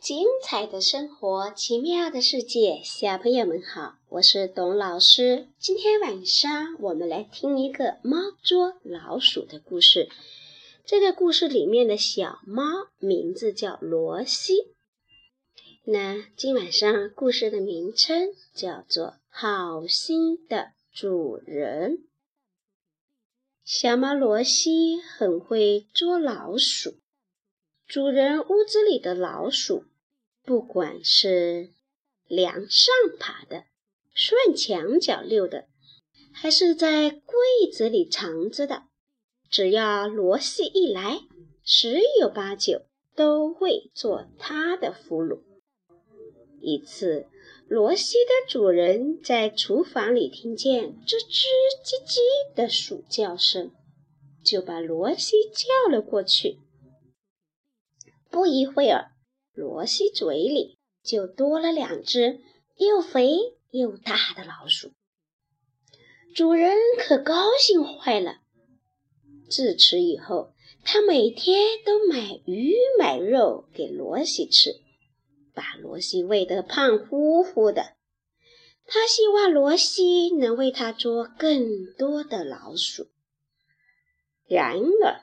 精彩的生活，奇妙的世界，小朋友们好，我是董老师。今天晚上我们来听一个猫捉老鼠的故事。这个故事里面的小猫名字叫罗西。那今晚上故事的名称叫做《好心的主人》。小猫罗西很会捉老鼠。主人屋子里的老鼠，不管是梁上爬的、顺墙角溜的，还是在柜子里藏着的，只要罗西一来，十有八九都会做他的俘虏。一次，罗西的主人在厨房里听见吱吱唧唧的鼠叫声，就把罗西叫了过去。不一会儿，罗西嘴里就多了两只又肥又大的老鼠。主人可高兴坏了。自此以后，他每天都买鱼买肉给罗西吃，把罗西喂得胖乎乎的。他希望罗西能为他捉更多的老鼠。然而，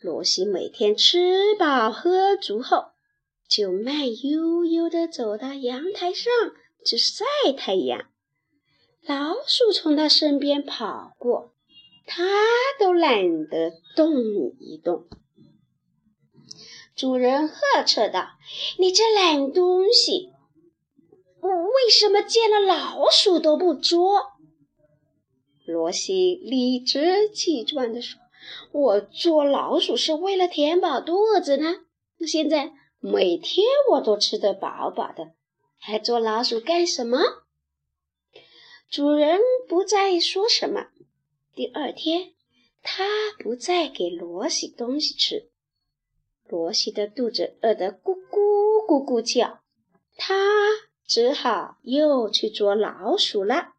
罗西每天吃饱喝足后，就慢悠悠地走到阳台上去晒太阳。老鼠从他身边跑过，他都懒得动一动。主人呵斥道：“你这懒东西，我为什么见了老鼠都不捉？”罗西理直气壮地说。我捉老鼠是为了填饱肚子呢，现在每天我都吃得饱饱的，还捉老鼠干什么？主人不再说什么。第二天，他不再给罗西东西吃，罗西的肚子饿得咕咕咕咕叫，他只好又去捉老鼠了。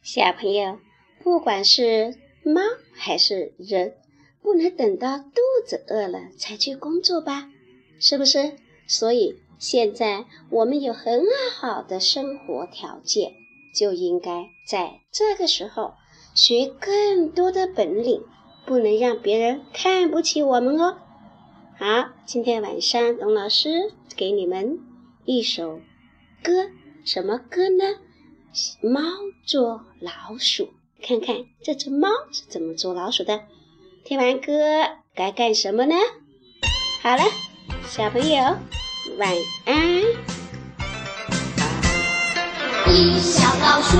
小朋友，不管是猫还是人。不能等到肚子饿了才去工作吧，是不是？所以现在我们有很好的生活条件，就应该在这个时候学更多的本领，不能让别人看不起我们哦。好，今天晚上董老师给你们一首歌，什么歌呢？猫捉老鼠，看看这只猫是怎么捉老鼠的。听完歌该干什么呢？好了，小朋友晚安。一小老鼠，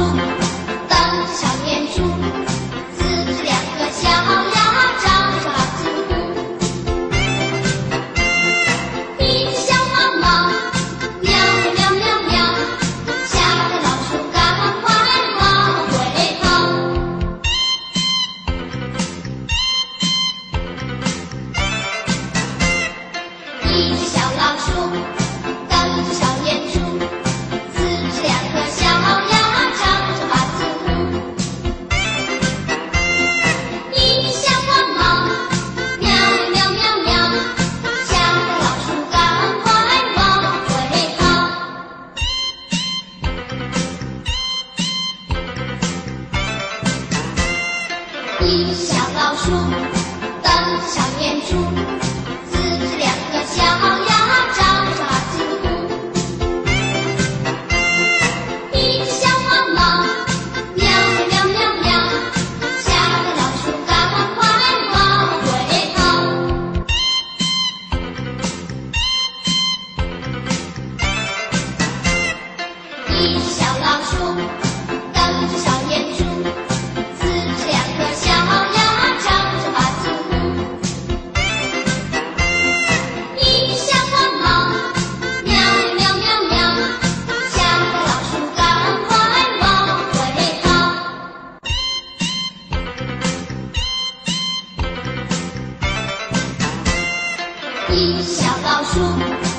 猪两个小鸭长成一只小花猫喵喵喵喵吓得老鼠赶快往回跑一小老鼠。